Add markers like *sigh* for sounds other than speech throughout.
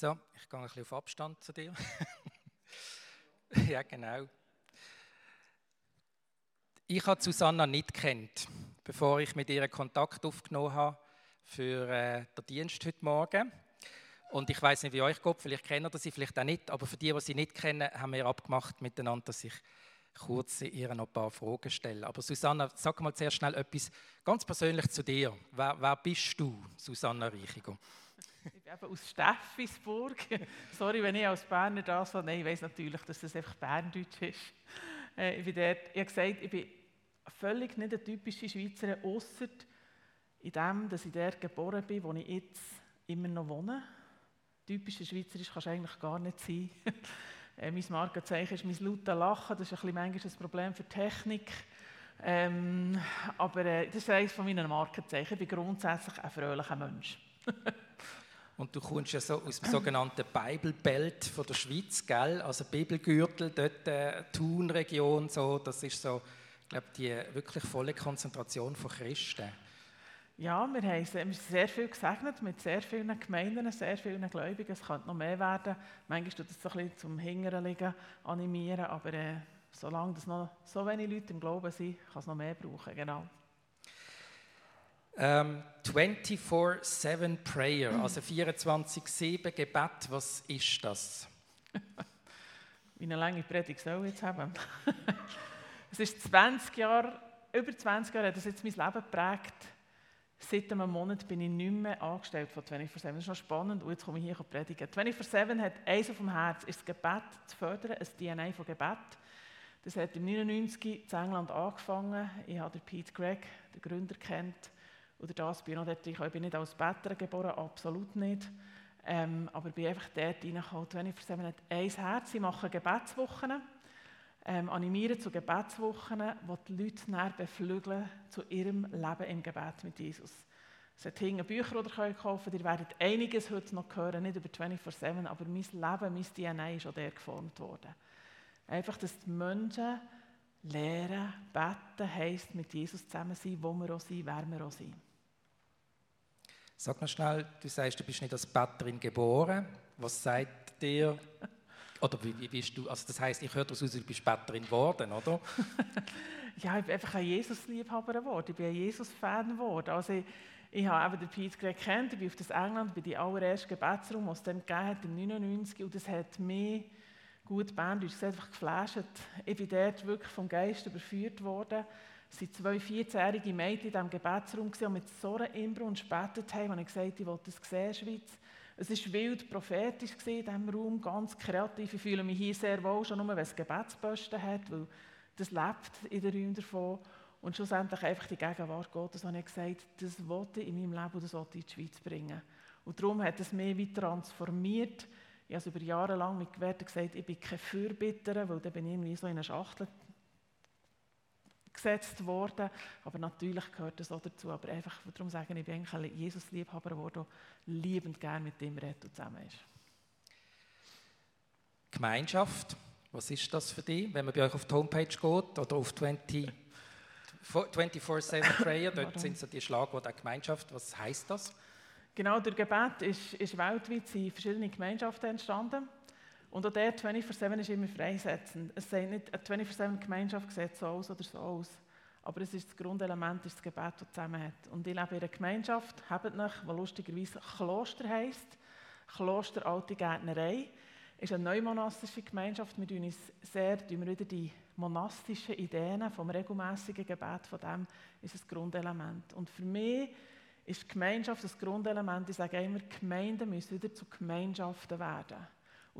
So, ich gehe ein bisschen auf Abstand zu dir. *laughs* ja, genau. Ich habe Susanna nicht kennt, bevor ich mit ihr Kontakt aufgenommen habe für äh, den Dienst heute Morgen. Und ich weiß nicht, wie euch geht, vielleicht kennt ihr sie, vielleicht auch nicht, aber für die, die sie nicht kennen, haben wir abgemacht miteinander, dass ich kurz ihr noch ein paar Fragen stelle. Aber Susanna, sag mal zuerst schnell etwas ganz persönlich zu dir. Wer, wer bist du, Susanna Reichiger? Ich bin eben aus Steffisburg. Sorry, wenn ich als Berner das sage. Nein, ich weiß natürlich, dass das einfach Berndeutsch ist. Äh, ich, bin dort, ich habe gesagt, ich bin völlig nicht eine typische Schweizerin, außer in dem, dass ich dort geboren bin, wo ich jetzt immer noch wohne. Typische Schweizerisch kannst du eigentlich gar nicht sein. *laughs* äh, mein Markenzeichen ist mein lautes Lachen. Das ist ein bisschen manchmal ein Problem für Technik. Ähm, aber äh, das ist eines von meinen Markenzeichen. Ich bin grundsätzlich ein fröhlicher Mensch. *laughs* Und du kommst ja so aus dem sogenannten Bibelbelt von der Schweiz, gell? Also Bibelgürtel, dort äh, Thun-Region, so, das ist so, ich glaube, die wirklich volle Konzentration von Christen. Ja, wir, haben, sehr viel gesegnet mit sehr vielen Gemeinden, sehr vielen Gläubigen. Es könnte noch mehr werden. Manchmal tut es ein bisschen zum Hingern liegen, animieren, aber äh, solange das noch so wenig Leute im Glauben sind, kann es noch mehr brauchen, genau. Ähm, 24-7 Prayer, also 24-7 Gebet, was ist das? *laughs* Wie eine lange Predigt soll ich jetzt haben. *laughs* es ist 20 Jahre, über 20 Jahre hat das jetzt mein Leben geprägt. Seit einem Monat bin ich nicht mehr angestellt von 24-7. Das ist noch spannend und jetzt komme ich hier predigen. 24-7 hat eins auf dem Herz, ist das Gebet zu fördern, ein DNA von Gebet. Das hat im 99 in England angefangen. Ich habe Pete Gregg, den Gründer, kennt oder das bin ich dort Ich bin nicht als Better geboren, absolut nicht. Ähm, aber bin einfach dort reingekommen. Wenn ich für ein Herz, ich mache Gebetswochen, ähm, animieren zu Gebetswochen, wo die Leute näher beflügeln zu ihrem Leben im Gebet mit Jesus. Es hat hinten Bücher oder können kaufen, ihr werdet einiges heute noch hören, nicht über 24-7, aber mein Leben, mein DNA ist auch der geformt worden. Einfach, dass die Menschen lernen, beten heisst mit Jesus zusammen sein, wo wir auch sind, wer wir auch sind. Sag mal schnell, du sagst, du bist nicht als Betterin geboren. Was sagt dir, oder wie, wie bist du, also das heißt, ich höre daraus, du bist Betterin geworden, oder? *laughs* ja, ich bin einfach ein Jesus-Liebhaber geworden, ich bin ein Jesus-Fan geworden. Also ich, ich habe eben den Pete Greg kennt, ich bin auf das England, bei dem allerersten Gebetsraum, was es dann gegeben hat, im 99, und das hat mich, gut Berndeutsch einfach geflasht. Ich bin dort wirklich vom Geist überführt worden es waren zwei 14-jährige Mädchen in diesem Gebetsraum und mit so einer Inbrunst gebetet haben, und ich gesagt ich wollte das sehen, Schweiz. Es war wild prophetisch in diesem Raum, ganz kreativ. Ich fühle mich hier sehr wohl, schon nur, wenn es Gebetsposten hat, weil das lebt in den Räumen davon. Und schlussendlich einfach die Gegenwart Gottes, habe ich gesagt, das wollte ich in meinem Leben und das wollte ich in die Schweiz bringen. Und darum hat es mich wie transformiert. Ich habe es über Jahre lang mit Gewerten gesagt, ich bin kein Fürbitterer, weil dann bin ich irgendwie so in einer Schachtel gesetzt worden. Aber natürlich gehört das auch dazu. Aber einfach darum sagen, ich bin eigentlich ein Jesus-Liebhaber geworden, der liebend gerne mit dem redet und zusammen ist. Gemeinschaft, was ist das für dich, wenn man bei euch auf die Homepage geht oder auf 20 24-7 Prayer, dort sind so die Schlagworte Gemeinschaft. Was heißt das? Genau, der Gebet ist, ist weltweit in verschiedenen Gemeinschaften entstanden. Und auch der 24-7 ist immer freisetzend. Es sagt nicht, eine 24-7-Gemeinschaft sieht so aus oder so aus. Aber es ist das Grundelement, ist das Gebet, das zusammen hat. Und ich lebe in einer Gemeinschaft, habt nicht, die lustigerweise Kloster heisst. Kloster Alte Gärtnerei. ist eine neumonastische Gemeinschaft. Wir tun uns sehr, tun wir wieder die monastischen Ideen vom regelmäßigen Gebet, von dem ist das Grundelement. Und für mich ist die Gemeinschaft das Grundelement. Ich sage immer, Gemeinden müssen wieder zu Gemeinschaften werden.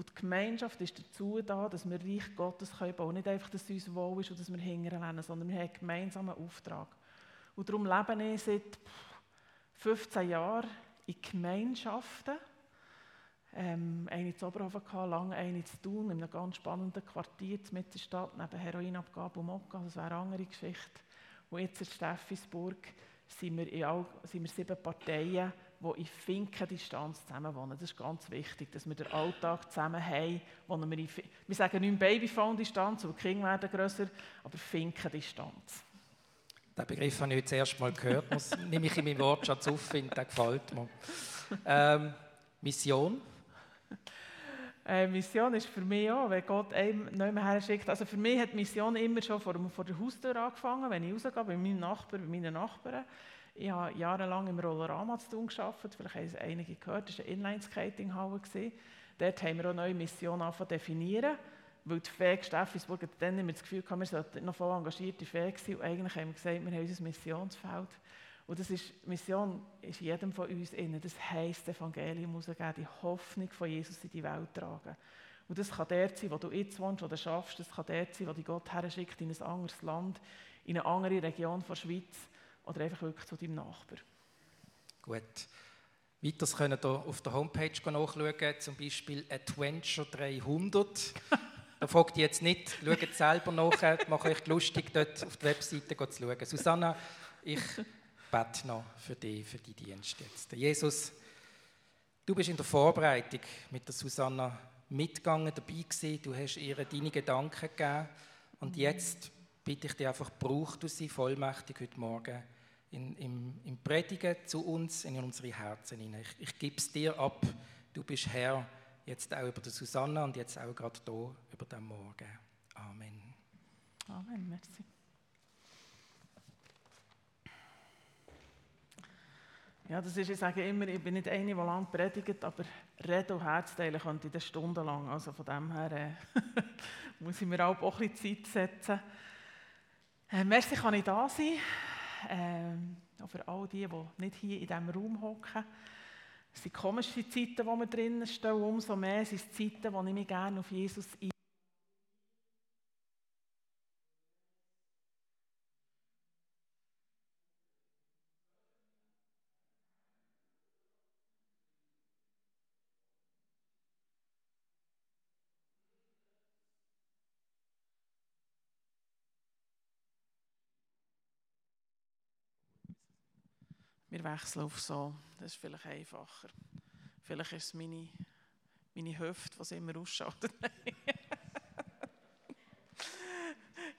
Und die Gemeinschaft ist dazu da, dass wir Reich Gottes bauen können. Nicht einfach, dass es uns wohl ist und dass wir hinterher sondern wir haben einen gemeinsamen Auftrag. Und darum lebe ich seit 15 Jahren in Gemeinschaften. Ähm, eine zu Oberhofen, lange eine zu tun, in einem ganz spannenden Quartier mit der Stadt, neben Heroinabgabe und Mokka, das wäre eine andere Geschichte. Und jetzt in Steffisburg sind wir, in all, sind wir sieben Parteien, die in Finkendistanz zusammen wohnen. Das ist ganz wichtig, dass wir den Alltag zusammen haben. Wohnen wir, in, wir sagen nicht Babyphone-Distanz, weil die Kinder werden grösser, aber Finkendistanz. Den Begriff habe ich jetzt erst mal gehört. Das nehme ich in meinem Wortschatz auf, finde, der gefällt mir. Ähm, Mission? äh, Mission ist für mich auch, wenn Gott einem nicht mehr her schickt. Also für mich hat Mission immer schon vor, vor der Haustür angefangen, wenn ich rausgehe, bei meinem Nachbar, bei meinen Nachbarn. Ich habe jahrelang im Rollerama zu tun gearbeitet, vielleicht haben es einige gehört, das war eine Inline-Skating-Halle. Dort haben wir auch neue Missionen definieren weil die Fähig Steffisburg dann nicht mehr das Gefühl hatten, wir sollten noch voll engagierte Fähig sein. Und eigentlich haben wir gesagt, wir haben unser Missionsfeld. Und das ist, Mission ist jedem von uns innen. Das heisst, das Evangelium rausgeben, die Hoffnung von Jesus in die Welt tragen. Und das kann der sein, wo du jetzt wohnst oder schaffst. Das kann der sein, wo dich Gott her schickt in ein anderes Land, in eine andere Region der Schweiz oder einfach wirklich zu deinem Nachbar. Gut. Weiters können ihr auf der Homepage nachschauen, zum Beispiel Adventure 300. Da fragt ihr jetzt nicht, schaut selber nach, macht euch lustig, dort auf die Webseite zu schauen. Susanna, ich bete noch für dich, für die Dienste jetzt. Jesus, du bist in der Vorbereitung mit der Susanna mitgegangen, dabei gewesen, du hast ihr deine Gedanken gegeben und jetzt bitte ich dich einfach, brauch du sie vollmächtig heute Morgen in, im, im Predigen zu uns, in unsere Herzen hinein. Ich, ich gebe es dir ab, du bist Herr jetzt auch über die Susanna und jetzt auch gerade hier über den Morgen. Amen. Amen, merci. Ja, das ist, ich sage immer, ich bin nicht eine, die lange predigt, aber Reden und Herzteilen könnte ich stundenlang. Also von dem her äh, *laughs* muss ich mir auch ein bisschen Zeit setzen. Äh, merci kann ich da sein. Äh, auch für all die, die nicht hier in diesem Raum hocken. Es sind komische Zeiten, wo wir drinnen stehen, umso mehr sind es Zeiten, wo ich mich gerne auf Jesus ein Wir wechseln auf so. Das ist vielleicht einfacher. Vielleicht ist es meine, meine Hüfte, die immer ausschaltet. *laughs*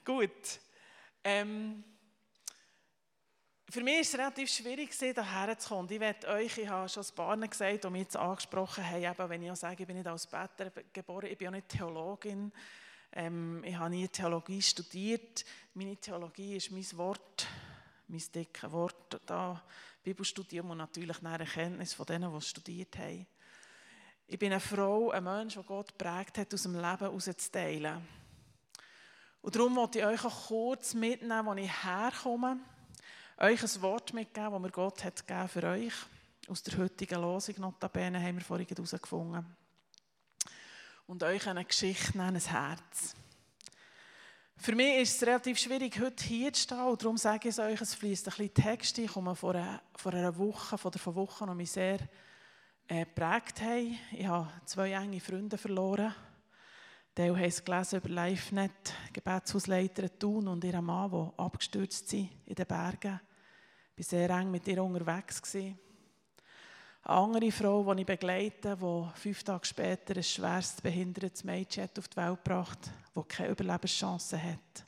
Gut. Ähm, für mich war es relativ schwierig, hierher zu kommen. Ich werde euch, ich habe schon ein paar gesagt, die mich jetzt angesprochen haben, eben, wenn ich auch sage, ich bin nicht als Better geboren, ich bin auch nicht Theologin. Ähm, ich habe nie Theologie studiert. Meine Theologie ist mein Wort, mein dickes Wort da Bibelstudium und natürlich eine Erkenntnis von denen, die es studiert haben. Ich bin eine Frau, ein Mensch, der Gott prägt hat, aus dem Leben herauszuteilen. Und darum wollte ich euch auch kurz mitnehmen, wo ich herkomme, euch ein Wort mitgeben, das mir Gott hat gegeben für euch. Aus der heutigen Losung, notabene, haben wir vorhin herausgefunden. Und euch eine Geschichte nennen, ein Herz. Für mich ist es relativ schwierig, heute hier zu stehen. Darum sage ich es euch, es fließt ein bisschen Text. Ich komme vor einer, vor einer Woche, von der Woche, die mich sehr äh, geprägt haben. Ich habe zwei enge Freunde verloren. Die haben es gelesen über LiveNet, Gebetshausleiter Thun und ihren Mann, die abgestürzt sind in den Bergen. Ich war sehr eng mit ihr unterwegs. Gewesen. Eine andere Frau, die ich begleite, die fünf Tage später ein schwerst behindertes Mädchen auf die Welt gebracht hat, das keine Überlebenschance hat.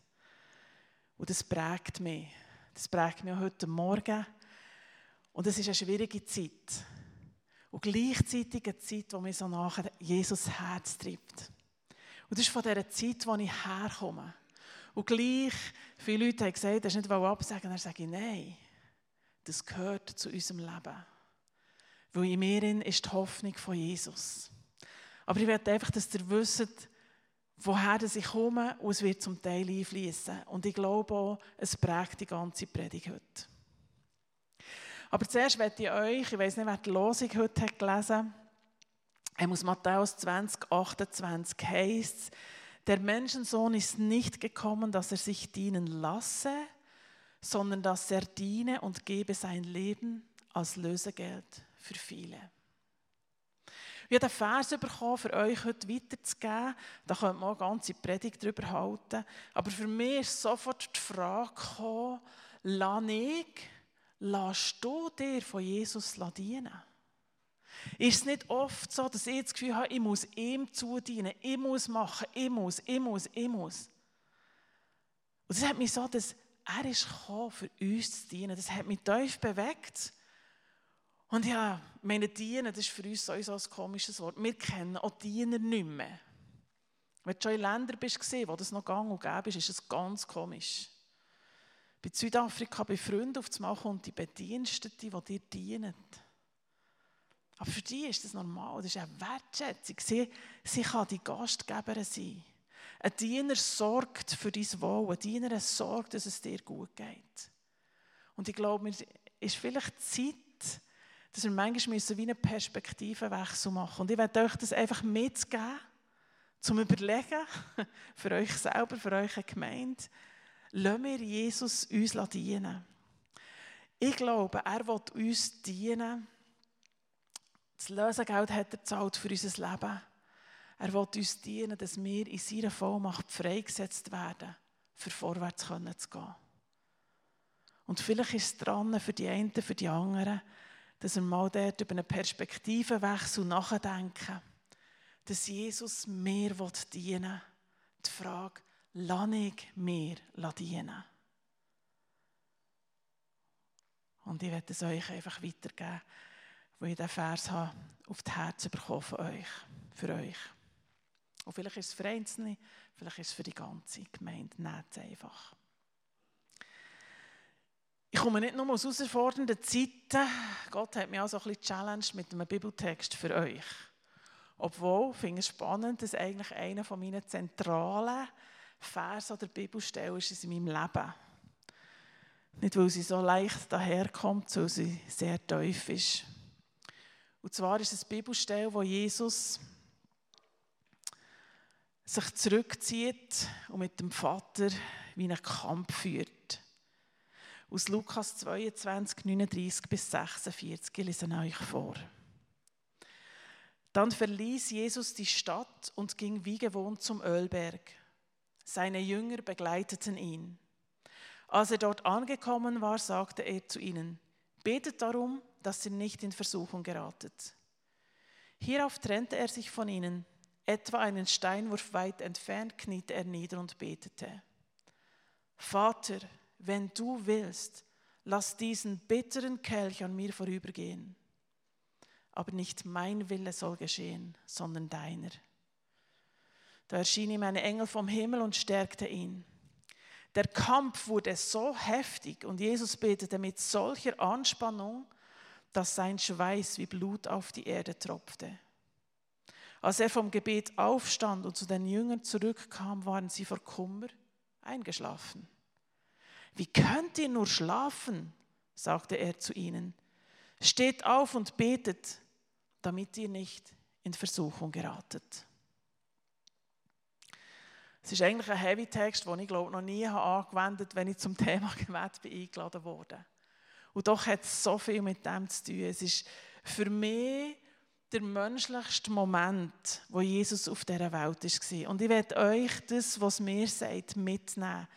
Und das prägt mich. Das prägt mich auch heute Morgen. Und es ist eine schwierige Zeit. Und gleichzeitig eine Zeit, die mich so nachher Jesus Herz treibt. Und das ist von dieser Zeit, wo ich herkomme. Und gleich, viele Leute haben gesagt, das ist nicht absagen, dann sage ich, nein, das gehört zu unserem Leben. Weil in mir ist die Hoffnung von Jesus. Aber ich werde einfach, dass ihr wisst, woher ich komme und es wird zum Teil einfließen. Und ich glaube auch, es prägt die ganze Predigt heute. Aber zuerst werde ich euch, ich weiß nicht, wer die Losung heute hat gelesen hat, aus Matthäus 20, 28 heißt der Menschensohn ist nicht gekommen, dass er sich dienen lasse, sondern dass er diene und gebe sein Leben als Lösegeld für viele. Ich habe den Vers bekommen, für euch heute weiterzugeben. Da könnt man auch eine ganze Predigt darüber halten. Aber für mich ist sofort die Frage gekommen, lass ich, lass du dir von Jesus dienen? Ist es nicht oft so, dass ich das Gefühl habe, ich muss ihm zudienen, ich muss machen, ich muss, ich muss, ich muss. Und das hat mich so, dass er ist gekommen, für uns zu dienen. Das hat mich tief bewegt. Und ja, meine Diener, das ist für uns sowieso ein komisches Wort. Wir kennen auch Diener nicht mehr. Wenn du schon in Ländern bist, wo das noch gang und gäbe ist, ist es ganz komisch. Bei Südafrika, bei Freunden auf einmal kommt die Bedienstete, die dir dienen. Aber für die ist das normal, das ist eine Wertschätzung. Sie, sie kann die Gastgeberin sein. Ein Diener sorgt für dein Wohl, ein Diener sorgt, dass es dir gut geht. Und ich glaube, es ist vielleicht Zeit, dass wir manchmal müssen wie einen Perspektivenwechsel machen Und ich werde euch das einfach mitgeben, zum Überlegen, *laughs* für euch selber, für eure Gemeinde. Lassen wir Jesus uns dienen. Ich glaube, er will uns dienen. Das Lösegeld hat er gezahlt für unser Leben. Er will uns dienen, dass wir in seiner Vollmacht freigesetzt werden, für vorwärts zu gehen. Und vielleicht ist es dran, für die einen, für die anderen, dass wir mal dort über einen Perspektivenwechsel nachdenken, dass Jesus mir dienen will. Die Frage, lasse ich mir dienen? Und ich werde es euch einfach weitergeben, wo ich diesen Vers habe, auf das Herz bekommen von euch, für euch. Und vielleicht ist es für Einzelne, vielleicht ist es für die ganze Gemeinde. Nehmt es einfach. Ich komme nicht nur aus herausfordernden Zeiten. Gott hat mich auch so ein bisschen challenged mit einem Bibeltext für euch. Obwohl, ich finde es spannend, dass eigentlich einer von meinen zentralen Vers oder Bibelstellen ist in meinem Leben. Nicht, weil sie so leicht daherkommt, sondern sie sehr tief ist. Und zwar ist es eine Bibelstelle, wo Jesus sich zurückzieht und mit dem Vater wie einen Kampf führt. Aus Lukas 22, 39 bis 46 ich lese euch vor. Dann verließ Jesus die Stadt und ging wie gewohnt zum Ölberg. Seine Jünger begleiteten ihn. Als er dort angekommen war, sagte er zu ihnen, betet darum, dass ihr nicht in Versuchung geratet. Hierauf trennte er sich von ihnen Etwa einen Steinwurf weit entfernt kniete er nieder und betete. Vater, wenn du willst, lass diesen bitteren Kelch an mir vorübergehen. Aber nicht mein Wille soll geschehen, sondern deiner. Da erschien ihm ein Engel vom Himmel und stärkte ihn. Der Kampf wurde so heftig und Jesus betete mit solcher Anspannung, dass sein Schweiß wie Blut auf die Erde tropfte. Als er vom Gebet aufstand und zu den Jüngern zurückkam, waren sie vor Kummer eingeschlafen. Wie könnt ihr nur schlafen? sagte er zu ihnen. Steht auf und betet, damit ihr nicht in Versuchung geratet. Es ist eigentlich ein Heavy Text, den ich glaube noch nie angewendet habe, wenn ich zum *laughs* Thema Gebet bin eingeladen wurde. Und doch hat es so viel mit dem zu tun. Es ist für mich der menschlichste Moment, wo Jesus auf dieser Welt war. Und ich werde euch das, was mir sagt, mitnehmen.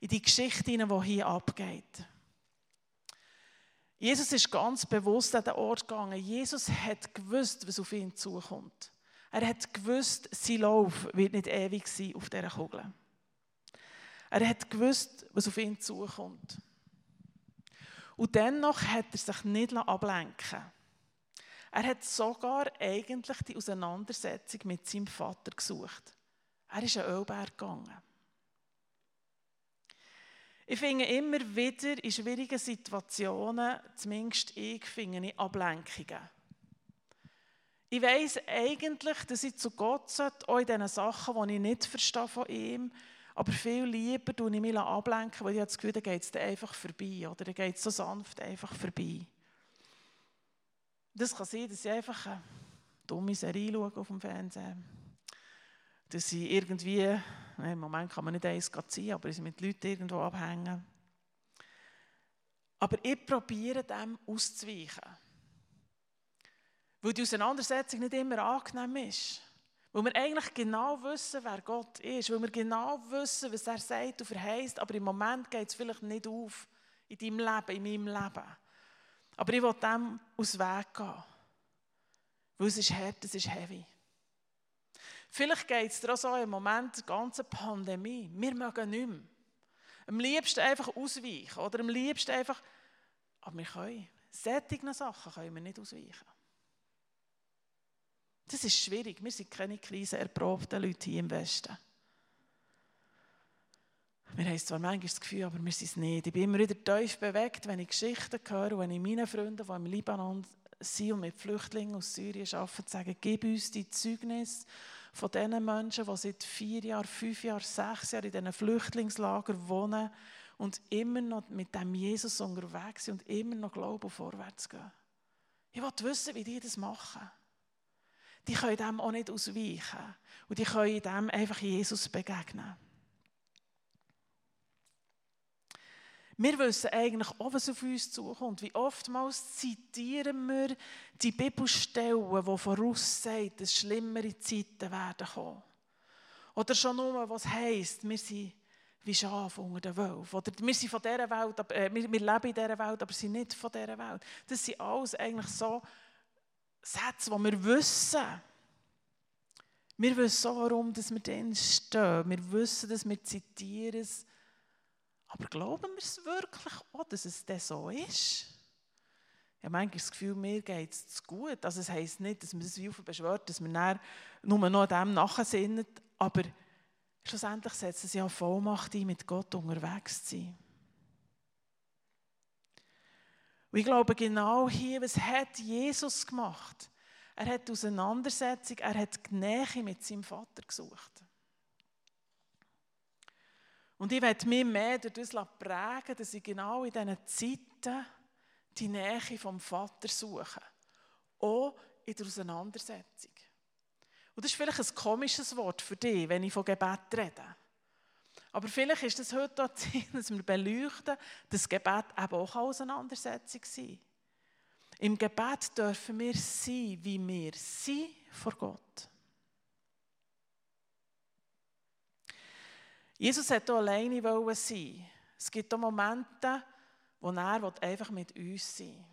In die Geschichte, die hier abgeht. Jesus ist ganz bewusst an den Ort gegangen. Jesus hat gewusst, was auf ihn zukommt. Er hat gewusst, sein Lauf wird nicht ewig sein auf dieser Kugel. Er hat gewusst, was auf ihn zukommt. Und dennoch hat er sich nicht ablenken. Er hat sogar eigentlich die Auseinandersetzung mit seinem Vater gesucht. Er ist an Ölberg gegangen. Ich finde immer wieder in schwierigen Situationen, zumindest ich, finde ich Ablenkungen. Ich weiß eigentlich, dass ich zu Gott sollte, auch in diesen Sachen, die ich nicht verstehe von ihm, aber viel lieber tue ich mich ablenken, weil ich habe das Gefühl, da geht es einfach vorbei, oder da geht es so sanft einfach vorbei. Das kann sein, dass ich einfach eine dumme Serie schaue auf dem Fernsehen. Dass ich irgendwie, im Moment kann man nicht eins ziehen, aber ich mit Leuten irgendwo abhängen. Aber ich probiere dem auszuweichen. Weil die Auseinandersetzung nicht immer angenehm ist. Weil wir eigentlich genau wissen, wer Gott ist. Weil wir genau wissen, was er sagt und verheißt. Aber im Moment geht es vielleicht nicht auf in deinem Leben, in meinem Leben. Aber ich will dem aus Weg gehen. Weil es ist hart, es ist heavy. Vielleicht geht es dir auch so im Moment, die ganze Pandemie. Wir mögen nicht mehr. Am liebsten einfach ausweichen oder am liebsten einfach, aber wir können. Sättigen Sachen können wir nicht ausweichen. Das ist schwierig. Wir sind keine krisenerprobten Leute hier im Westen. Wir haben zwar manchmal das Gefühl, aber wir sind es nicht. Ich bin immer wieder tief bewegt, wenn ich Geschichten höre, wenn ich meinen Freunden, die im Libanon sind und mit Flüchtlingen aus Syrien arbeiten, sage, gib uns die Zeugnis von diesen Menschen, die seit vier Jahren, fünf Jahren, sechs Jahren in diesen Flüchtlingslagern wohnen und immer noch mit dem Jesus unterwegs sind und immer noch glauben, vorwärts gehen. Ich will wissen, wie die das machen. Die können dem auch nicht ausweichen. Und die können dem einfach Jesus begegnen. Wir wissen eigentlich auch, was auf uns zukommt. Wie oftmals zitieren wir die Bibelstellen, die voraussagen, dass schlimmere Zeiten werden kommen. Oder schon nur, was heisst, wir sind wie Schafe unter den Wölfen. Oder wir sind von dieser Welt, äh, wir, wir leben in dieser Welt, aber sind nicht von dieser Welt. Das sind alles eigentlich so Sätze, die wir wissen. Wir wissen auch, warum dass wir drin stehen. Wir wissen, dass wir zitieren es aber glauben wir es wirklich auch, dass es dann so ist? Ich habe manchmal das Gefühl, mir geht es zu gut. Also es heisst nicht, dass man das wie beschwört, dass man nur noch dem nachsinnt, aber schlussendlich setzt es ja Vollmacht ein, mit Gott unterwegs zu sein. Und ich glaube, genau hier, was hat Jesus gemacht? Er hat Auseinandersetzung, er hat Nähe mit seinem Vater gesucht. Und ich werde mich mehr durch das prägen, dass ich genau in diesen Zeiten die Nähe vom Vater suche. Auch in der Auseinandersetzung. Und das ist vielleicht ein komisches Wort für dich, wenn ich von Gebet rede. Aber vielleicht ist es heute auch *laughs* Zeit, dass wir beleuchten, dass Gebet eben auch eine Auseinandersetzung sein Im Gebet dürfen wir sein, wie wir sind vor Gott. Jesus hat auch alleine sein. Es gibt auch Momente, wo er einfach mit uns sein will.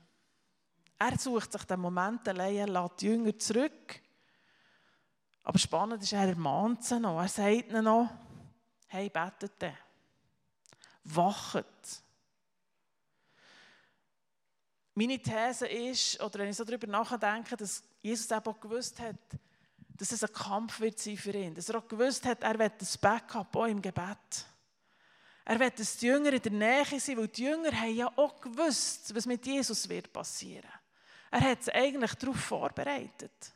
Er sucht sich den Moment allein, er lässt die Jünger zurück. Aber spannend ist, er ermahnt sie noch. Er sagt ihnen noch, hey, betet den. Wachet. Meine These ist, oder wenn ich so darüber nachdenke, dass Jesus eben auch gewusst hat, dass es ein Kampf wird sein für ihn. Dass er auch gewusst hat, er wird das Backup auch im Gebet. Er wird, dass die Jünger in der Nähe sind, weil die Jünger haben ja auch gewusst, was mit Jesus wird passieren. Er hat es eigentlich darauf vorbereitet.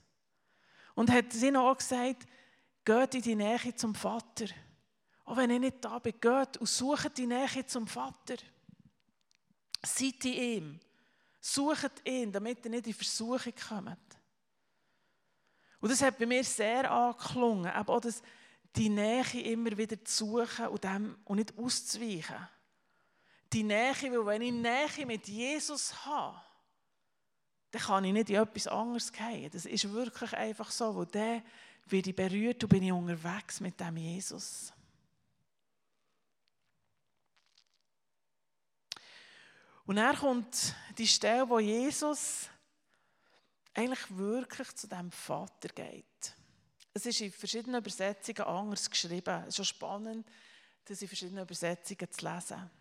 Und hat ihnen auch gesagt, geht in die Nähe zum Vater. Auch wenn ich nicht da bin, geht und sucht die Nähe zum Vater. Seid in ihm. Sucht ihn, damit ihr nicht in Versuchung kommt. Und das hat bei mir sehr angeklungen, eben auch das, die Nähe immer wieder zu suchen und, dem, und nicht auszuweichen. Die Nähe, weil wenn ich Nähe mit Jesus habe, dann kann ich nicht in etwas anderes gehen. Das ist wirklich einfach so, wo der werde ich berührt und bin ich unterwegs mit dem Jesus. Und dann kommt die Stelle, wo Jesus eigentlich wirklich zu dem Vater geht. Es ist in verschiedenen Übersetzungen anders geschrieben. Es ist schon spannend, das in verschiedenen Übersetzungen zu lesen.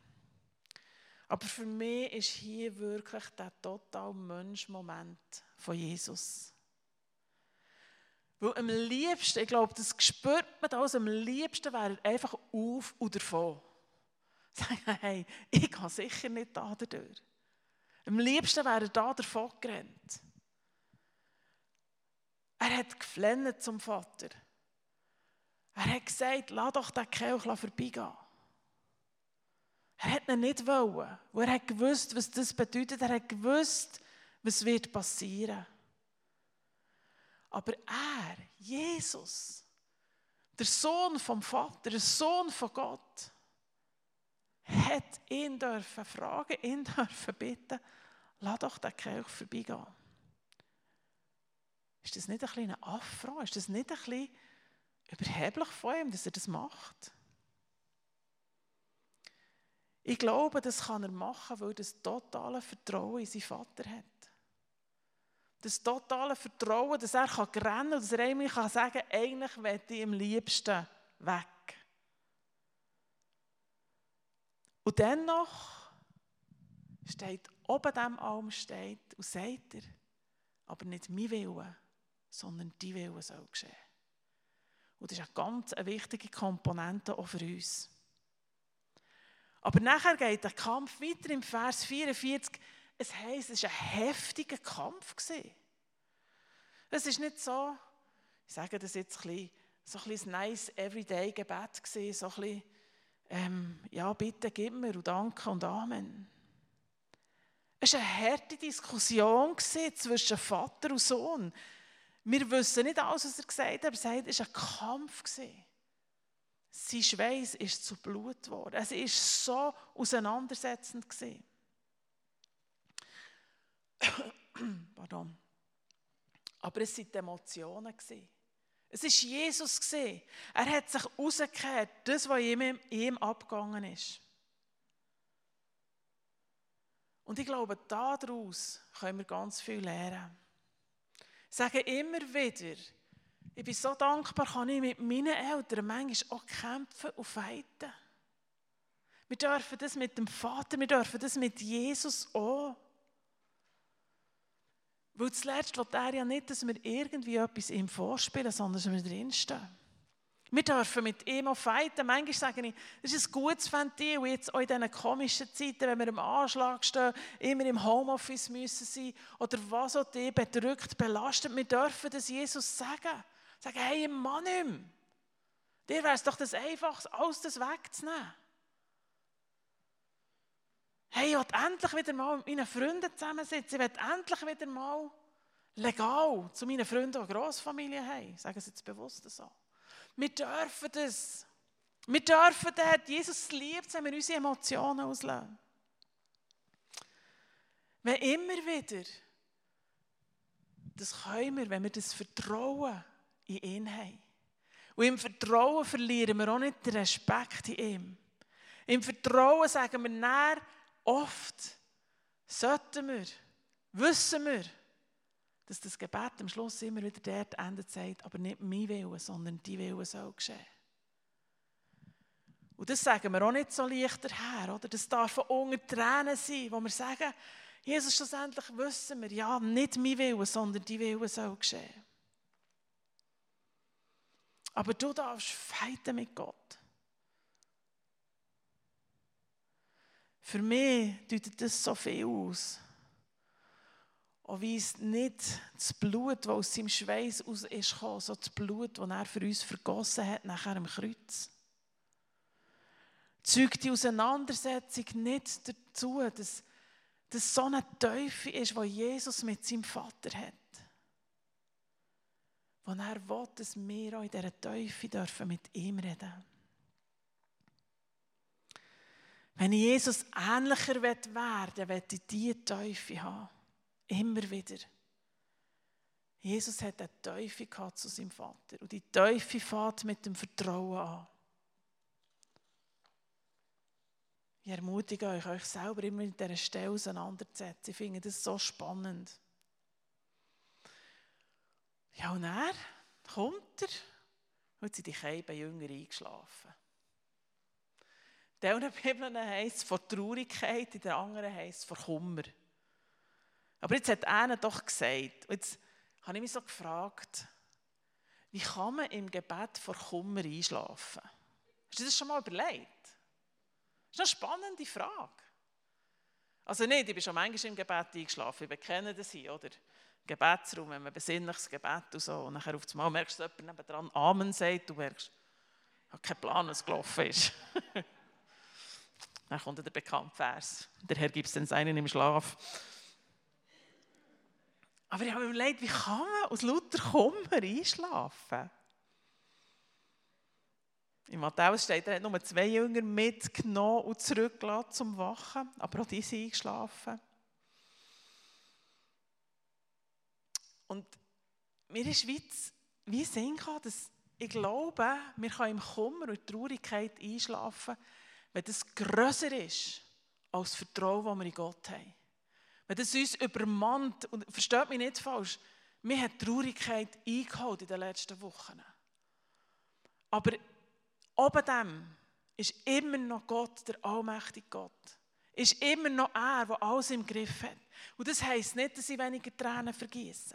Aber für mich ist hier wirklich der total Mensch-Moment von Jesus. Weil am liebsten, ich glaube, das spürt man alles, am liebsten wäre er einfach auf und davon. *laughs* Sagen, hey, ich gehe sicher nicht da durch. Am liebsten wäre er da davon gerannt. Er hat geflennt zum Vater. Er hat gesagt, lass doch den Kelch vorbeigehen. Er hat ihn nicht wollen, weil er hat gewusst, was das bedeutet. Er hat gewusst, was wird passieren. Aber er, Jesus, der Sohn vom Vater, der Sohn von Gott, hat ihn dürfen fragen, ihn *laughs* dürfen bitten, lass doch den Kelch vorbeigehen. Ist das nicht ein ein Affront? Ist das nicht ein bisschen überheblich von ihm, dass er das macht? Ich glaube, das kann er machen, weil er das totale Vertrauen in seinen Vater hat. Das totale Vertrauen, dass er rennen kann, dass er eigentlich kann sagen kann, eigentlich möchte ich am liebsten weg. Und dennoch steht oben dem Alm steht und sagt er, aber nicht mein Wille, sondern die Wille soll geschehen. Und das ist eine ganz wichtige Komponente auch für uns. Aber nachher geht der Kampf weiter im Vers 44. Es heisst, es war ein heftiger Kampf. Es ist nicht so, ich sage das jetzt ein bisschen, so ein bisschen nice Everyday-Gebet gewesen, so ein bisschen, ähm, ja, bitte gib mir und danke und Amen. Es war eine harte Diskussion zwischen Vater und Sohn. Wir wissen nicht alles, was er gesagt hat, aber er sagt, es war ein Kampf. Sein Schweiß ist zu Blut geworden. Es war so auseinandersetzend. *coughs* Pardon. Aber es waren die Emotionen. Es war Jesus. Er hat sich rausgekehrt, das, was in ihm abgegangen ist. Und ich glaube, daraus können wir ganz viel lernen. Ich sage immer wieder, ich bin so dankbar, kann ich mit meinen Eltern manchmal auch kämpfen und fighten. Wir dürfen das mit dem Vater, wir dürfen das mit Jesus auch. Weil zuletzt will er ja nicht, dass wir irgendwie etwas ihm vorspielen, sondern dass wir drinstehen. Wir dürfen mit ihm auch fighten. Manchmal sage ich, das ist ein gutes Ventil, jetzt auch in diesen komischen Zeiten, wenn wir im Anschlag stehen, immer im Homeoffice müssen sein oder was auch dich bedrückt, belastet. Wir dürfen das Jesus sagen. Sagen, hey, ich Mann nicht. Dir wäre es doch das Einfachste, alles das wegzunehmen. Hey, ich will endlich wieder mal mit meinen Freunden zusammensitzen. Ich will endlich wieder mal legal zu meinen Freunden, die eine Grossfamilie haben. Ich sage es jetzt bewusst so. Wir dürfen das. Wir dürfen das. Jesus liebt es, wenn wir unsere Emotionen auslösen. Wenn immer wieder, das können wir, wenn wir das Vertrauen in ihn haben. Und im Vertrauen verlieren wir auch nicht den Respekt in ihm. Im Vertrauen sagen wir näher oft, sollten wir, wissen wir, dass das Gebet am Schluss immer wieder dort endet, sagt, aber nicht mein Wille, sondern die Wille soll geschehen. Und das sagen wir auch nicht so leichter her, oder? Das darf unter Tränen sein, wo wir sagen, Jesus, schlussendlich wissen wir, ja, nicht mein Wille, sondern die Wille soll geschehen. Aber du darfst feiten mit Gott. Für mich deutet das so viel aus. Und weist nicht das Blut, das aus seinem Schweiß aus ist gekommen, sondern das Blut, das er für uns vergossen hat, nachher am Kreuz. Zeugt die Auseinandersetzung nicht dazu, dass das so eine Teufel ist, die Jesus mit seinem Vater hat wo er will, dass wir auch in dieser Teufel dürfen mit ihm reden Wenn ich Jesus ähnlicher werden will, will ich diese Teufel haben. Immer wieder. Jesus hat einen Teufel zu seinem Vater. Und die Teufel fährt mit dem Vertrauen an. Ich ermutige euch, euch selber immer mit dieser Stelle auseinanderzusetzen. Ich finde das so spannend. Ja, und er kommt er und sind die Keiben Jünger eingeschlafen. In diesen Bibeln heisst es vor Traurigkeit, in der anderen heisst es vor Kummer. Aber jetzt hat einer doch gesagt, und jetzt habe ich mich so gefragt, wie kann man im Gebet vor Kummer einschlafen? Hast du das schon mal überlegt? Das ist eine spannende Frage. Also nicht, ich bin schon manchmal im Gebet eingeschlafen, ich bekenne das hier, oder? Gebetsraum, wenn man besinnliches Gebet und so. Und nachher auf einmal merkst du, dass jemand nebenan Amen sagt, du merkst, ich habe keinen Plan, was gelaufen ist. *laughs* dann kommt der bekannte Vers. Der Herr gibt es den Seinen im Schlaf. Aber ich habe mir überlegt, wie kann man aus lauter Kummer einschlafen? In Matthäus steht, er hat nur zwei Jünger mitgenommen und zurückgelassen zum Wachen, aber auch die sind eingeschlafen. Und mir ist wie, wie Sinn gehabt, dass ich glaube, wir können im Kummer und Traurigkeit einschlafen, wenn das grösser ist als das Vertrauen, das wir in Gott haben. Wenn das uns übermannt, und versteht mich nicht falsch, mir hat Traurigkeit eingeholt in den letzten Wochen. Aber oben dem ist immer noch Gott, der allmächtige Gott. ist immer noch er, der alles im Griff hat. Und das heisst nicht, dass ich weniger Tränen vergieße.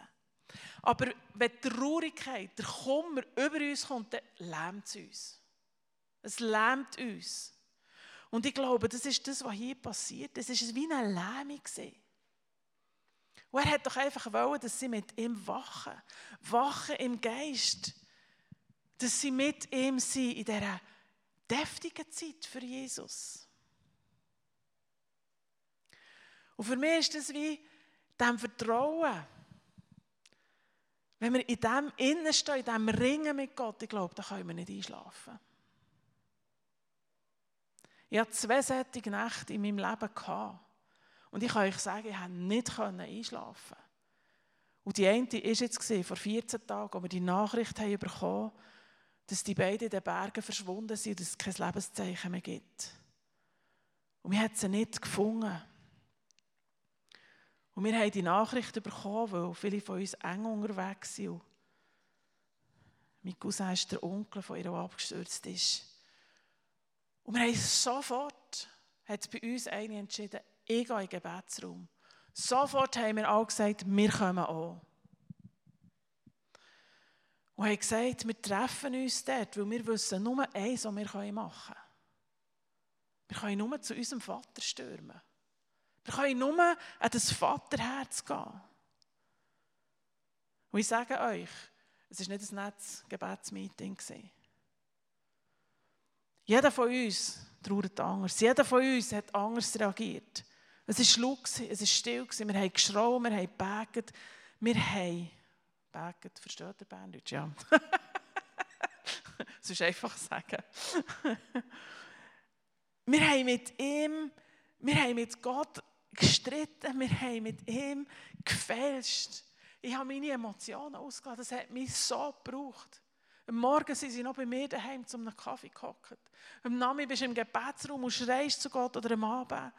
Aber wenn die Traurigkeit, der Kummer über uns kommt, dann lähmt es uns. Es lähmt uns. Und ich glaube, das ist das, was hier passiert. Es war wie eine Lähmung. Und er hat doch einfach wollen, dass sie mit ihm wachen. Wachen im Geist. Dass sie mit ihm sind in dieser deftigen Zeit für Jesus. Und für mich ist das wie dem Vertrauen. Wenn wir in dem Innenstehen, in dem Ringen mit Gott, ich glaube, da können wir nicht einschlafen. Ich hatte zwei solche Nächte in meinem Leben. Gehabt. Und ich kann euch sagen, ich konnte nicht einschlafen. Und die eine war jetzt vor 14 Tagen, als wir die Nachricht haben bekommen dass die beiden in den Bergen verschwunden sind und es kein Lebenszeichen mehr gibt. Und wir haben sie nicht gefunden. Und wir haben die Nachricht bekommen, weil viele von uns eng unterwegs sind. Mein Cousin ist der Onkel von ihr, der abgestürzt ist. Und wir haben sofort, hat bei uns eine entschieden, ich gehe in den Gebetsraum. Sofort haben wir alle gesagt, wir kommen auch. Und haben gesagt, wir treffen uns dort, weil wir wissen nur eins, was wir machen können. Wir können nur zu unserem Vater stürmen. Wir können nur an das Vaterherz gehen. Und ich sage euch, es war nicht ein nettes Gebetsmeeting. Jeder von uns trauert anders. Jeder von uns hat anders reagiert. Es war laut, es war still, wir haben geschrauen, wir haben gebetet, wir haben gebetet, versteht ihr Berndeutsch? Ja. *laughs* das ist einfach sagen. *laughs* wir haben mit ihm, wir haben mit Gott gestritten, wir haben mit ihm gefälscht. Ich habe meine Emotionen ausgelassen, das hat mich so gebraucht. Am Morgen sind sie noch bei mir daheim zum Kaffee gehockt. Am Nachmittag bist du im Gebetsraum und schreist zu Gott oder am Abend.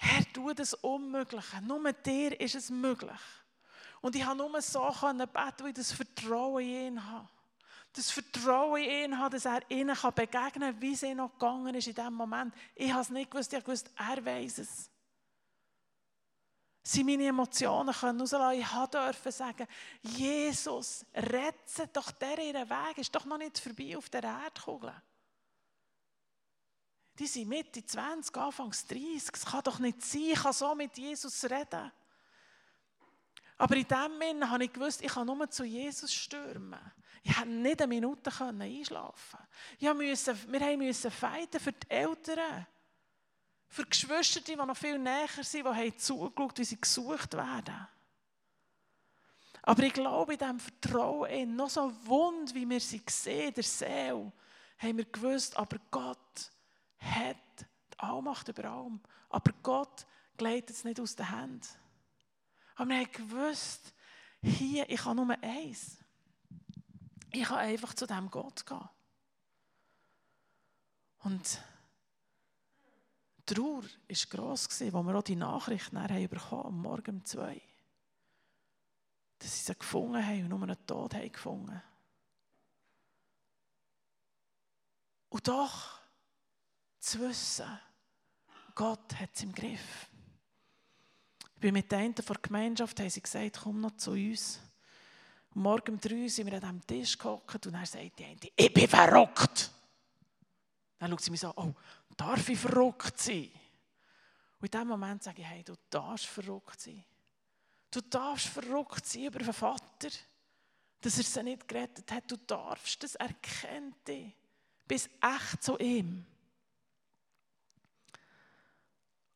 Herr, tu das Unmögliche. Nur dir ist es möglich. Und ich habe nur so beten, weil ich das Vertrauen in ihn habe. Das Vertrauen in ihn habe, dass er ihnen begegnen kann, wie es ihnen noch gegangen ist in diesem Moment. Ich habe es nicht gewusst, ich gewusst, er weiß es. Sie meine Emotionen können rauslassen. Ich durfte sagen, Jesus, rette doch der ihren Weg, ist doch noch nicht vorbei auf der Erdkugel. Die sind Mitte 20, Anfangs 30. Es kann doch nicht sein, ich kann so mit Jesus reden. Aber in dem Moment habe ich gewusst, ich kann nur zu Jesus stürmen. Ich konnte nicht eine Minute einschlafen. Ich musste, wir mussten fighten für die Eltern. Für Geschwister, die noch viel näher sind, die haben zugeschaut, wie sie gesucht werden. Aber ich glaube, in diesem Vertrauen, noch so wund, wie wir sie sehen, der Seele, haben wir gewusst, aber Gott hat die Allmacht über allem. Aber Gott gleitet es nicht aus den Händen. Aber wir haben gewusst, hier, ich habe nur eins. Ich kann einfach zu dem Gott gehen. Und die Trauer war gross, als wir auch die Nachricht haben bekommen am Morgen um zwei. Dass sie sie gefunden haben und nur einen Tod haben gefunden. Und doch zu wissen, Gott hat es im Griff. Ich bin mit den von der Gemeinschaft, haben sie gesagt, komm noch zu uns. Und morgen um drei sind wir an diesem Tisch gehockt und er sagt die ich bin verrückt. Dann schaut sie mich so, oh, darf ich verrückt sein? Und in dem Moment sage ich, hey, du darfst verrückt sein. Du darfst verrückt sein über den Vater, dass er sie nicht gerettet hat. Du darfst das erkennen. Bist echt zu ihm.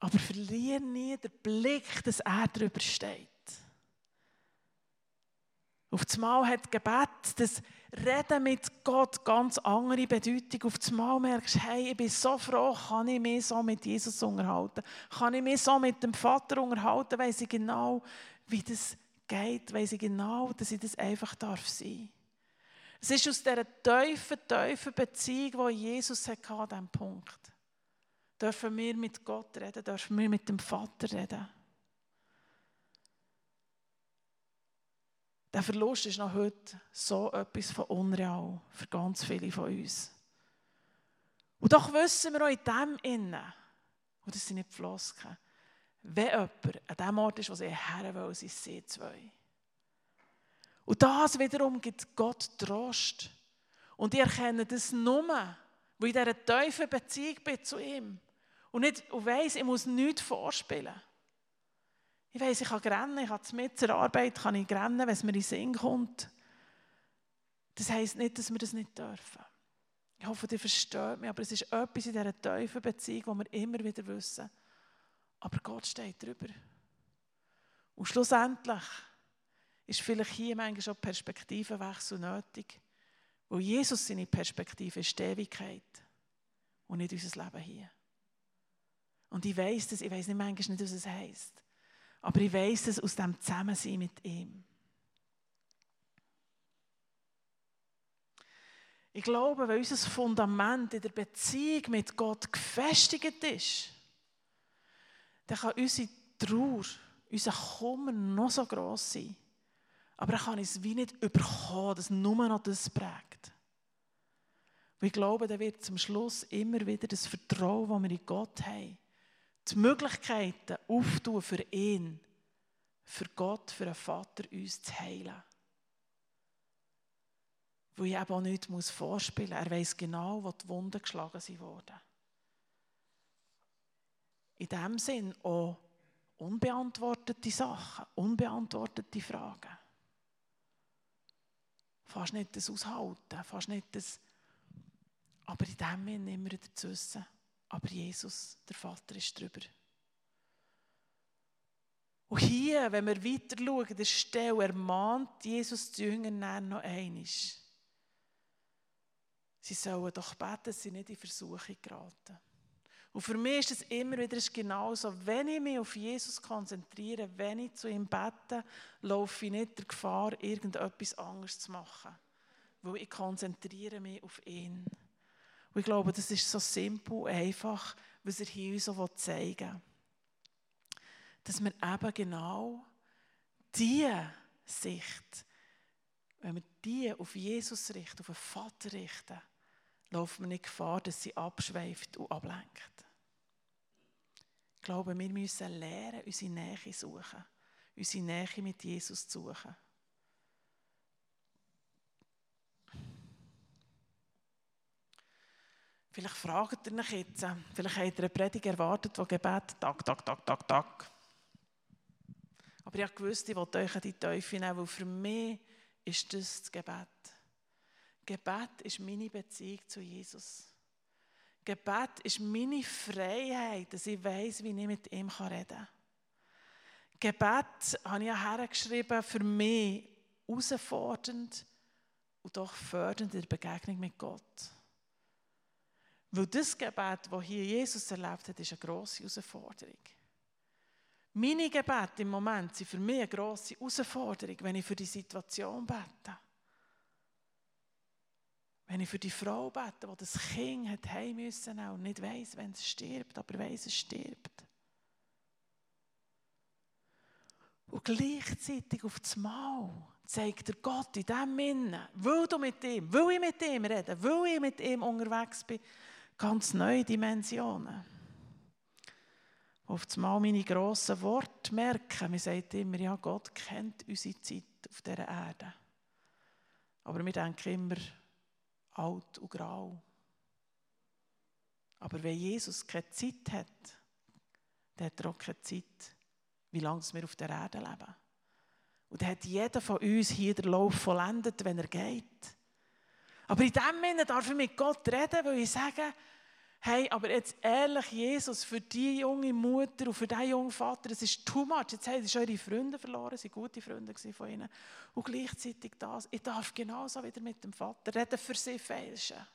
Aber verliere nie den Blick, dass er darüber steht. Auf einmal hat Gebet, das Reden mit Gott ganz andere Bedeutung. Auf einmal merkst du, hey, ich bin so froh, kann ich mich so mit Jesus unterhalten? Kann ich mich so mit dem Vater unterhalten? Weiß ich genau, wie das geht? Weiß ich genau, dass ich das einfach darf sein Es ist aus dieser tiefen, tiefen Beziehung, die Jesus hatte an diesem Punkt dürfen wir mit Gott reden, dürfen wir mit dem Vater reden. Der Verlust ist noch heute so etwas von unreal für ganz viele von uns. Und doch wissen wir auch in dem Innen, Und das sind nicht Flosken. Wenn jemand an dem Ort ist, wo sie her will, sind sie zwei. Und das wiederum gibt Gott Trost. Und ich erkenne das nur, weil ich in dieser tiefen Beziehung bin zu ihm. Und, nicht, und weiss, ich muss nichts vorspielen. Ich weiss, ich kann rennen, ich kann mit zur Arbeit kann ich rennen, wenn es mir in den Sinn kommt. Das heisst nicht, dass wir das nicht dürfen. Ich hoffe, ihr versteht mich, aber es ist etwas in dieser tiefen Beziehung, wo wir immer wieder wissen, aber Gott steht drüber. Und schlussendlich ist vielleicht hier manchmal schon Perspektivenwechsel nötig, weil Jesus seine Perspektive ist die Ewigkeit und nicht unser Leben hier. Und ich weiß das, ich weiß nicht manchmal nicht, was es heisst, aber ich weiß es aus dem Zusammensein mit ihm. Ich glaube, wenn unser Fundament in der Beziehung mit Gott gefestigt ist, dann kann unsere Trauer, unser Kummer noch so gross sein. Aber er kann es wie nicht überkommen, dass nur noch das prägt. Und ich glaube, da wird zum Schluss immer wieder das Vertrauen, das wir in Gott haben, die Möglichkeiten auftun für ihn, für Gott, für einen Vater, uns zu heilen wo ich eben auch nichts vorspielen muss. Er weiß genau, wo die Wunden geschlagen wurden. In dem Sinn auch unbeantwortete Sachen, unbeantwortete Fragen. Fast nicht das Aushalten, fast nicht das. Aber in dem Sinn immer wieder zu wissen, aber Jesus, der Vater, ist drüber. Und hier, wenn wir weiter schauen, der Stelle ermahnt Jesus die Jünger noch einmal. Sie sollen doch beten, dass sie nicht in Versuchung geraten. Und für mich ist es immer wieder genauso, wenn ich mich auf Jesus konzentriere, wenn ich zu ihm bete, laufe ich nicht der Gefahr, irgendetwas anderes zu machen. Weil ich konzentriere mich auf ihn. Und ich glaube, das ist so simpel einfach, was er hier uns so zeigen will. Dass wir eben genau diese Sicht, wenn wir die auf Jesus richten, auf den Vater richten, laufen wir nicht Gefahr, dass sie abschweift und ablenkt. Ich glaube, wir müssen lernen, unsere Nähe zu suchen, unsere Nähe mit Jesus zu suchen. Vielleicht fragt ihr euch jetzt, vielleicht habt ihr eine Predigt erwartet, die Gebet, Tag, Tag, Tag, Tag, Tag. Aber ich wusste, ich wollte euch die Teufel nehmen, weil für mich ist das das Gebet. Gebet ist meine Beziehung zu Jesus. Gebet ist meine Freiheit, dass ich weiß, wie ich mit ihm reden kann. Gebet habe ich hergeschrieben, für mich herausfordernd und doch fördernd in der Begegnung mit Gott. Weil das Gebet, das hier Jesus erlebt hat, ist eine grosse Herausforderung. Meine Gebete im Moment sind für mich eine grosse Herausforderung, wenn ich für die Situation bete. Wenn ich für die Frau bete, die das Kind hat heim müssen und nicht weiß, wenn es stirbt, aber weiß, es stirbt. Und gleichzeitig auf das Mal zeigt der Gott in dem Innen, will du mit ihm, will ich mit ihm reden, will ich mit ihm unterwegs bin, ganz neue Dimensionen. Auf das Mal meine grossen Worte merken. Man sagt immer, ja, Gott kennt unsere Zeit auf dieser Erde. Aber wir denken immer, alt und grau. Aber wenn Jesus keine Zeit hat, dann hat er auch keine Zeit, wie lange wir auf der Erde leben. Und dann hat jeder von uns hier den Lauf vollendet, wenn er geht. Aber in dem Sinne darf ich mit Gott reden, weil ich sage, hey, aber jetzt ehrlich, Jesus, für die junge Mutter und für diesen jungen Vater, das ist too much. Jetzt haben sie eure Freunde verloren, sie waren gute Freunde von ihnen. Und gleichzeitig das, ich darf genauso wieder mit dem Vater reden, für sie fälschen.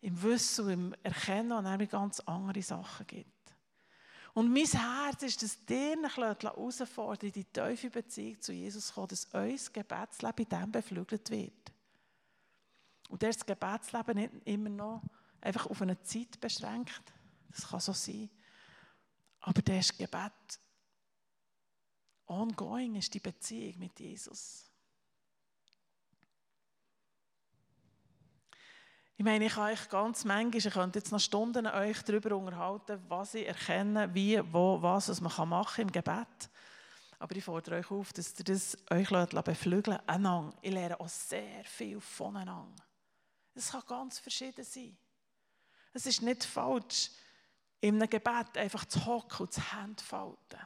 Im Wissen und im Erkennen, dass es ganz andere Sachen gibt. Und mein Herz ist, dass dir herausfordern, in die tiefe Beziehung zu Jesus zu kommen, dass euer Gebetsleben in dem beflügelt wird. Und das Gebetsleben nicht immer noch einfach auf eine Zeit beschränkt. Das kann so sein. Aber das Gebet ongoing ist die Beziehung mit Jesus. Ich meine, ich kann euch ganz manchmal, ich könnte jetzt noch Stunden euch darüber unterhalten, was ich erkenne, wie, wo, was, was man machen kann im Gebet. Aber ich fordere euch auf, dass ihr das euch beflügeln lasst. Ich lerne auch sehr viel voneinander. Es kann ganz verschieden sein. Es ist nicht falsch, in einem Gebet einfach zu hocken und zu Hände falten.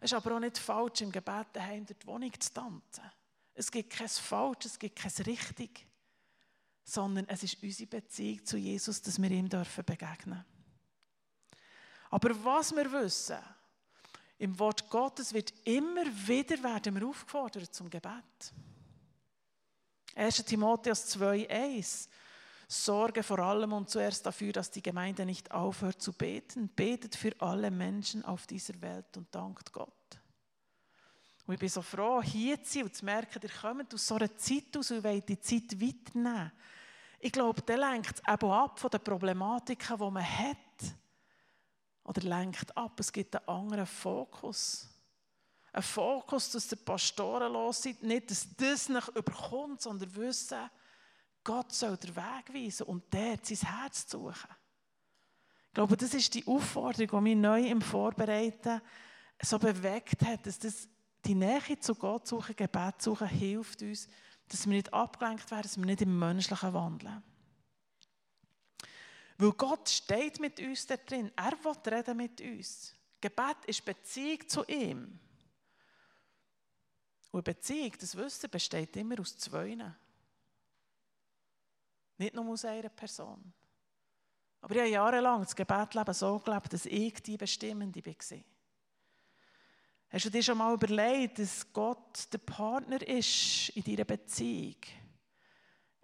Es ist aber auch nicht falsch, im Gebet daheim durch die Wohnung zu tanzen. Es gibt kein Falsch, es gibt kein Richtig, sondern es ist unsere Beziehung zu Jesus, dass wir ihm dürfen begegnen Aber was wir wissen, im Wort Gottes wird immer wieder werden wir aufgefordert zum Gebet. 1. Timotheus 2,1 Sorge vor allem und zuerst dafür, dass die Gemeinde nicht aufhört zu beten. Betet für alle Menschen auf dieser Welt und dankt Gott. Und ich bin so froh, hier zu sein und zu merken, ihr kommt aus so einer Zeit aus und wollt die Zeit weiternehmen. Ich glaube, der lenkt eben ab von den Problematiken, die man hat. Oder lenkt ab, es gibt einen anderen Fokus. Ein Fokus, dass der Pastoren los sind, nicht, dass das nicht überkommt, sondern wissen, Gott soll den Weg weisen und der sein Herz suchen. Ich glaube, das ist die Aufforderung, die mich neu im Vorbereiten so bewegt hat, dass das die Nähe zu Gott suchen, Gebet suchen, hilft uns, dass wir nicht abgelenkt werden, dass wir nicht im Menschlichen wandeln. Weil Gott steht mit uns da drin. Er will reden mit uns. Gebet ist Beziehung zu ihm. Und Beziehung, das Wissen, besteht immer aus Zweien. Nicht nur aus einer Person. Aber ich habe jahrelang das Gebetleben so gelebt, dass ich die Bestimmende war. Hast du dir schon mal überlegt, dass Gott der Partner ist in deiner Beziehung?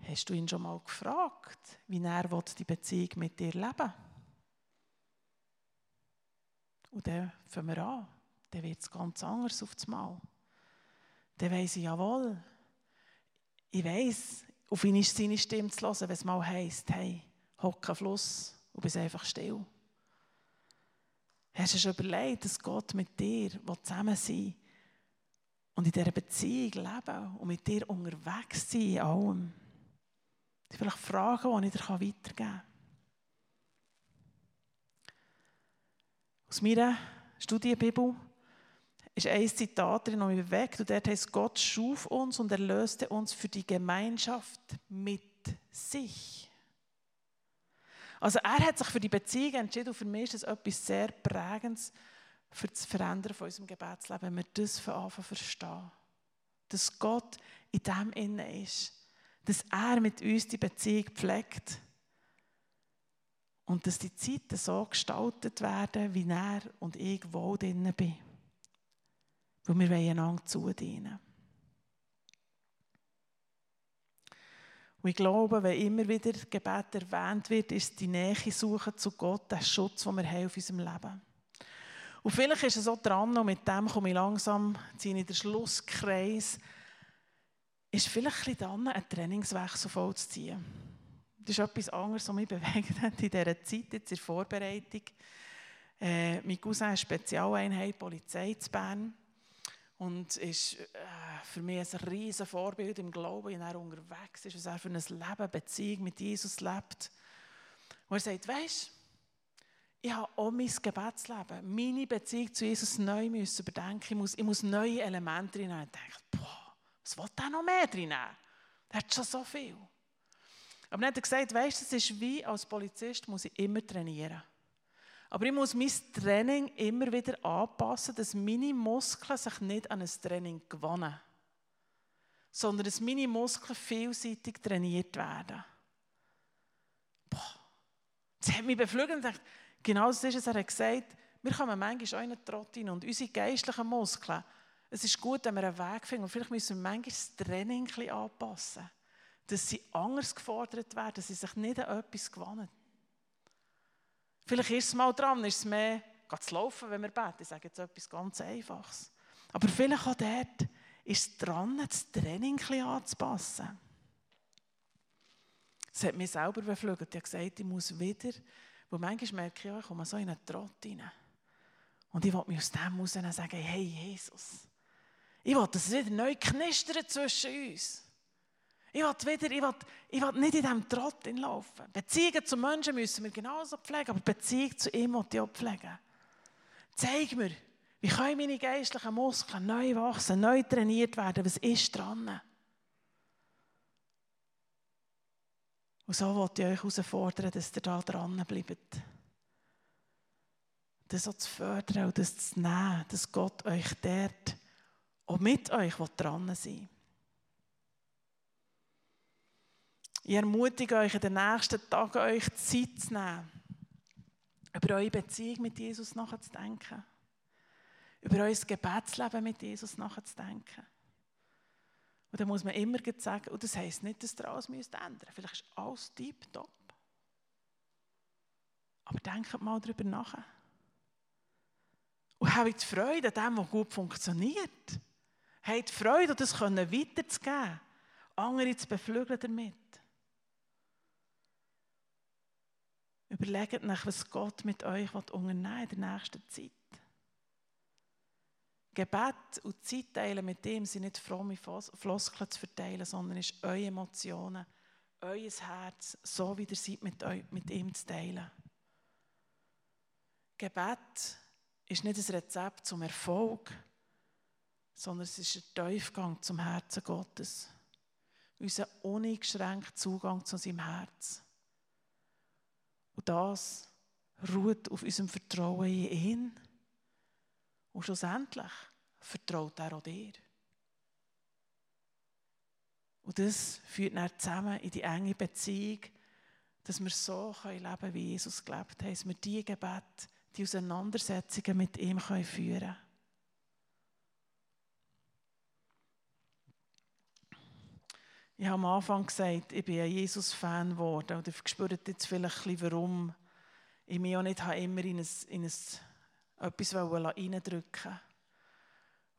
Hast du ihn schon mal gefragt, wie er die Beziehung mit dir leben will? Und dann fangen wir an. Dann wird es ganz anders auf das Mal. Dann weiss ich, jawohl, ich weiss, auf ihn ist seine Stimme zu hören, wenn es mal heisst, hey, hock am Fluss und bist einfach still. Hast du schon überlegt, dass Gott mit dir zusammen sein und in dieser Beziehung leben und mit dir unterwegs sein in allem? Das vielleicht Fragen, die ich dir weitergeben kann. Aus meiner Studienbibel ist ein Zitat drin, das mich bewegt. Und dort heißt, Gott schuf uns und erlöste uns für die Gemeinschaft mit sich. Also er hat sich für die Beziehung entschieden und für mich ist das etwas sehr Prägendes für das Verändern von unserem Gebetsleben, wenn wir das von Anfang verstehen. Dass Gott in dem innen ist. Dass er mit uns die Beziehung pflegt. Und dass die Zeiten so gestaltet werden, wie er und ich wohl drinnen bin. Weil wir einander zudienen. Und ich glaube, wenn immer wieder Gebet erwähnt wird, ist die Nähe suchen zu Gott der Schutz, den wir haben auf unserem Leben. Und vielleicht ist es auch dran, und mit dem komme ich langsam in den Schlusskreis, ist vielleicht ein dran, einen Trainingswechsel vollzuziehen. Das ist etwas anderes, was mich *laughs* bewegt hat in dieser Zeit, jetzt in der Vorbereitung. Äh, mein Cousin ist Spezialeinheit Polizei zu Bern. Und ist äh, für mich ein riesen Vorbild im Glauben, wie er unterwegs ist, was er für ein Leben, Beziehung mit Jesus lebt. Und er sagt, weißt ich habe auch mein Gebetsleben, meine Beziehung zu Jesus neu müssen überdenken. Ich muss, ich muss neue Elemente reinnehmen. Ich denke, boah, was will der noch mehr drin? Er hat schon so viel. Aber dann hat er gesagt, weißt du, es ist wie als Polizist muss ich immer trainieren. Aber ich muss mein Training immer wieder anpassen, dass meine Muskeln sich nicht an ein Training gewöhnen, sondern dass meine Muskeln vielseitig trainiert werden. Boah, das hat mich beflügelt und dachte, genau das ist es. Er hat gesagt, wir kommen manchmal auch in einen Trott und unsere geistlichen Muskeln, es ist gut, wenn wir einen Weg finden und vielleicht müssen wir manchmal das Training ein bisschen anpassen, dass sie anders gefordert werden, dass sie sich nicht an etwas gewöhnen. Vielleicht ist es mal dran, ist es mehr, zu laufen, wenn wir beten. Ich sage jetzt etwas ganz Einfaches. Aber vielleicht auch dort ist es dran, das Training ein anzupassen. Das hat mich selber beflügelt. Ich habe gesagt, ich muss wieder, weil manchmal merke ich, ich komme so in einen Trott rein. Und ich will mich aus dem raus sagen, hey Jesus, ich will, dass es wieder neu knistert zwischen uns. Ich will, wieder, ich will, ich will nicht in diesem Trott laufen. Beziehungen zu Menschen müssen wir genauso pflegen, aber Beziehung zu ihm will ich auch pflegen. Zeig mir, wie können meine geistlichen Muskeln neu wachsen, neu trainiert werden? Was ist dran? Und so wollte ich euch herausfordern, dass ihr da dran bleibt. Das so zu fördern und das zu nehmen, dass Gott euch dort auch mit euch dran sein will. Ich ermutige euch, in den nächsten Tagen euch Zeit zu nehmen, über eure Beziehung mit Jesus nachzudenken, über euer Gebetsleben mit Jesus nachzudenken. Und dann muss man immer sagen, und das heisst nicht, dass ihr alles müsst ändern Vielleicht ist alles tiptop. Aber denkt mal darüber nach. Und habt Freude an dem, was gut funktioniert. Habt Freude, das weiterzugeben, andere zu beflügeln damit. Überlegt nach, was Gott mit euch unternehmen in der nächsten Zeit. Gebet und Zeit teilen mit ihm sind nicht fromme Floskeln zu verteilen, sondern ist eure Emotionen, euer Herz, so wie ihr seid, mit, euch, mit ihm zu teilen. Gebet ist nicht ein Rezept zum Erfolg, sondern es ist ein Tiefgang zum Herzen Gottes. Unser uneingeschränkter Zugang zu seinem Herz. Und das ruht auf unserem Vertrauen in ihn. Und schlussendlich vertraut er auch dir. Und das führt dann zusammen in die enge Beziehung, dass wir so leben können, wie Jesus gelebt hat. Dass wir diese Gebet, die Auseinandersetzungen mit ihm führen können. Ich habe am Anfang gesagt, ich bin ein Jesus-Fan geworden. Und ihr spürt jetzt vielleicht ein bisschen, warum ich mich auch nicht immer in, ein, in ein, etwas reindrücken wollte.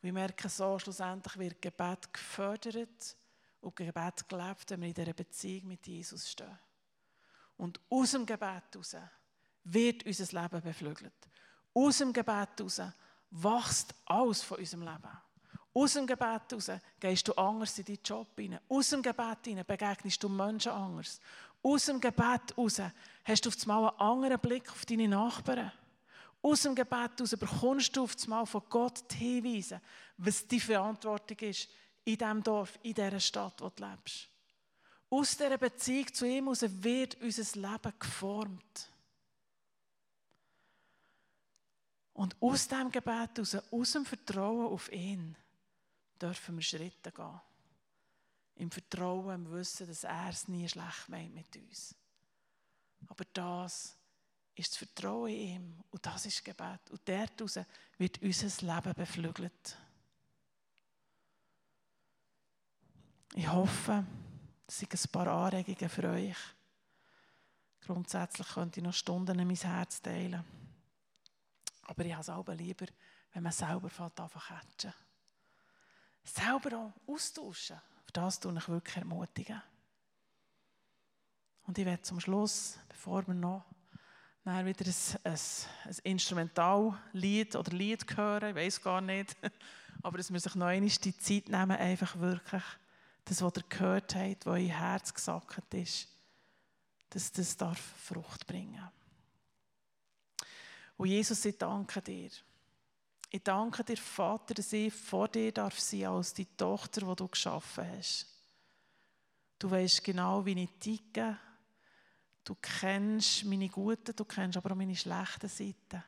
Wir merken so, schlussendlich wird Gebet gefördert und Gebet gelebt, wenn wir in dieser Beziehung mit Jesus stehen. Und aus dem Gebet heraus wird unser Leben beflügelt. Aus dem Gebet heraus wächst alles von unserem Leben. Aus dem Gebet heraus gehst du anders in deinen Job hinein. Aus dem Gebet hinein begegnest du Menschen anders. Aus dem Gebet heraus hast du auf einmal einen anderen Blick auf deine Nachbarn. Aus dem Gebet heraus bekommst du auf einmal von Gott die Hinweise, was die Verantwortung ist in diesem Dorf, in dieser Stadt, wo du lebst. Aus dieser Beziehung zu ihm heraus wird unser Leben geformt. Und aus diesem Gebet heraus, aus dem Vertrauen auf ihn, dürfen wir Schritte gehen. Im Vertrauen, im Wissen, dass er es nie schlecht meint mit uns. Aber das ist das Vertrauen in ihm und das ist Gebet. Und daraus wird unser Leben beflügelt. Ich hoffe, das sind ein paar Anregungen für euch. Grundsätzlich könnte ich noch Stunden in mein Herz teilen. Aber ich habe es auch lieber, wenn man selber fängt, einfach catchen selber auch austauschen. Auf das tue ich wirklich ermutigen. Und ich werde zum Schluss, bevor wir noch wieder ein, ein, ein Instrumentallied oder Lied hören, ich weiß gar nicht, *laughs* aber dass wir sich noch einmal die Zeit nehmen, einfach wirklich das, was ihr gehört habt, was euer Herz gesackt ist, dass das darf Frucht bringen. Und Jesus, ich danke dir. Ich danke dir, Vater, dass ich vor dir darf sein als die Tochter, die du geschaffen hast. Du weißt genau, wie ich ticke. Du kennst meine guten, du kennst aber auch meine schlechten Seiten.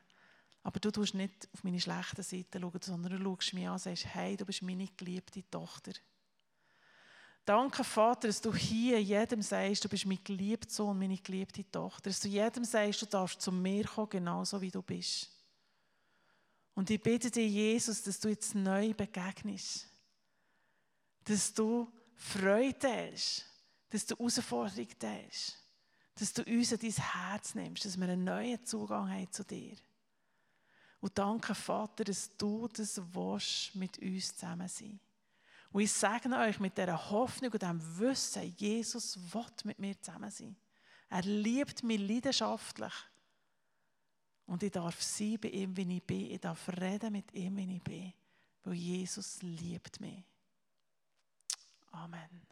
Aber du tust nicht auf meine schlechten Seiten schauen, sondern du schaust mich an und sagst, hey, du bist meine geliebte Tochter. Danke, Vater, dass du hier jedem sagst, du bist mein geliebter Sohn, meine geliebte Tochter. Dass du jedem sagst, du darfst zu mir kommen, genauso wie du bist. Und ich bitte dich, Jesus, dass du jetzt neu begegnest. Dass du Freude hast. Dass du Herausforderung hast. Dass du uns in dein Herz nimmst. Dass wir einen neuen Zugang haben zu dir. Und danke, Vater, dass du das willst, mit uns zusammen sein. Und ich sage euch mit dieser Hoffnung und diesem Wissen, Jesus will mit mir zusammen sein. Er liebt mich leidenschaftlich. Und ich darf sein bei ihm, wie ich bin. Ich darf reden mit ihm, wie ich bin. Weil Jesus liebt mich. Amen.